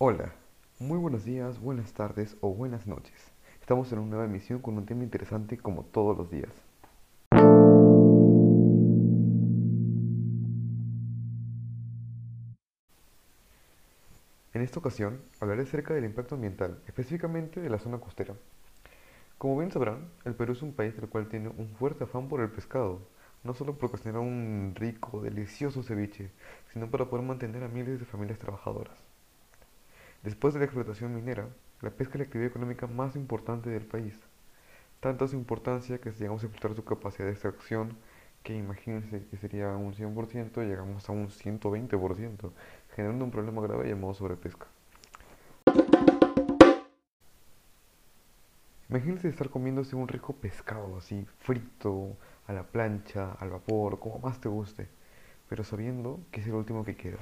Muy buenos días, buenas tardes o buenas noches. Estamos en una nueva emisión con un tema interesante como todos los días. En esta ocasión hablaré acerca del impacto ambiental, específicamente de la zona costera. Como bien sabrán, el Perú es un país del cual tiene un fuerte afán por el pescado, no solo por cocinar un rico, delicioso ceviche, sino para poder mantener a miles de familias trabajadoras. Después de la explotación minera, la pesca es la actividad económica más importante del país. Tanta su importancia que si llegamos a explotar su capacidad de extracción, que imagínense que sería un 100%, llegamos a un 120%, generando un problema grave llamado sobrepesca. Imagínense estar comiéndose un rico pescado así, frito, a la plancha, al vapor, como más te guste, pero sabiendo que es el último que queda.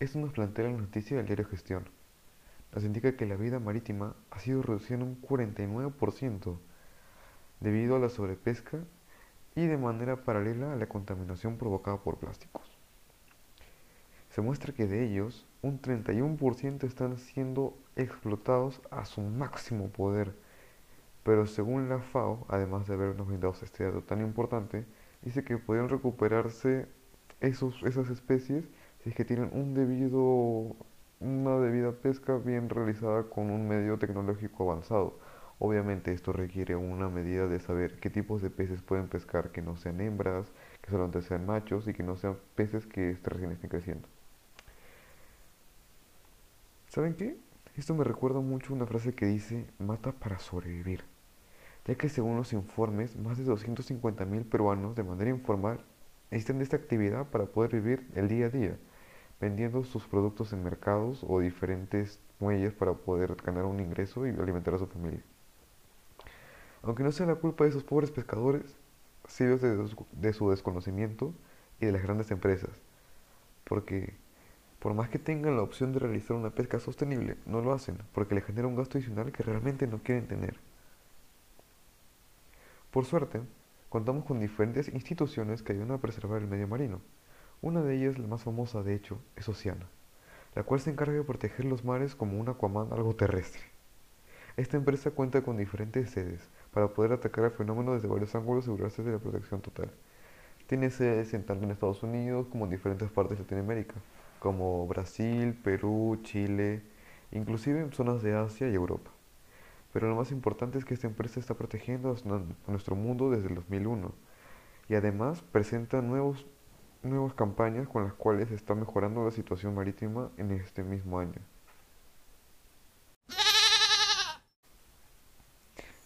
Esto nos plantea la noticia del diario Gestión. Nos indica que la vida marítima ha sido reducida en un 49% debido a la sobrepesca y de manera paralela a la contaminación provocada por plásticos. Se muestra que de ellos, un 31% están siendo explotados a su máximo poder pero según la FAO, además de habernos brindado este dato tan importante, dice que podrían recuperarse esos, esas especies si es que tienen un debido, una debida pesca bien realizada con un medio tecnológico avanzado. Obviamente esto requiere una medida de saber qué tipos de peces pueden pescar que no sean hembras, que solamente sean machos y que no sean peces que recién estén creciendo. ¿Saben qué? Esto me recuerda mucho una frase que dice, mata para sobrevivir, ya que según los informes, más de 250.000 peruanos de manera informal necesitan de esta actividad para poder vivir el día a día, vendiendo sus productos en mercados o diferentes muelles para poder ganar un ingreso y alimentar a su familia. Aunque no sea la culpa de esos pobres pescadores, sí de, de su desconocimiento y de las grandes empresas, porque por más que tengan la opción de realizar una pesca sostenible, no lo hacen porque les genera un gasto adicional que realmente no quieren tener. Por suerte, contamos con diferentes instituciones que ayudan a preservar el medio marino. Una de ellas, la más famosa de hecho, es Oceana, la cual se encarga de proteger los mares como un Aquaman algo terrestre. Esta empresa cuenta con diferentes sedes para poder atacar el fenómeno desde varios ángulos y asegurarse de la protección total. Tiene sedes en tanto en Estados Unidos como en diferentes partes de Latinoamérica como Brasil, Perú, Chile, inclusive en zonas de Asia y Europa. Pero lo más importante es que esta empresa está protegiendo a nuestro mundo desde el 2001 y además presenta nuevos, nuevas campañas con las cuales se está mejorando la situación marítima en este mismo año.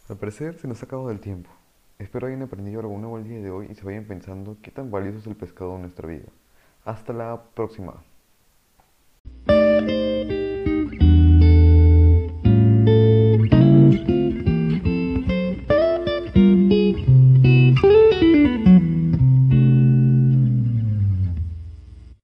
Al parecer se nos ha acabado el tiempo. Espero hayan aprendido algo nuevo el día de hoy y se vayan pensando qué tan valioso es el pescado en nuestra vida. Hasta la próxima.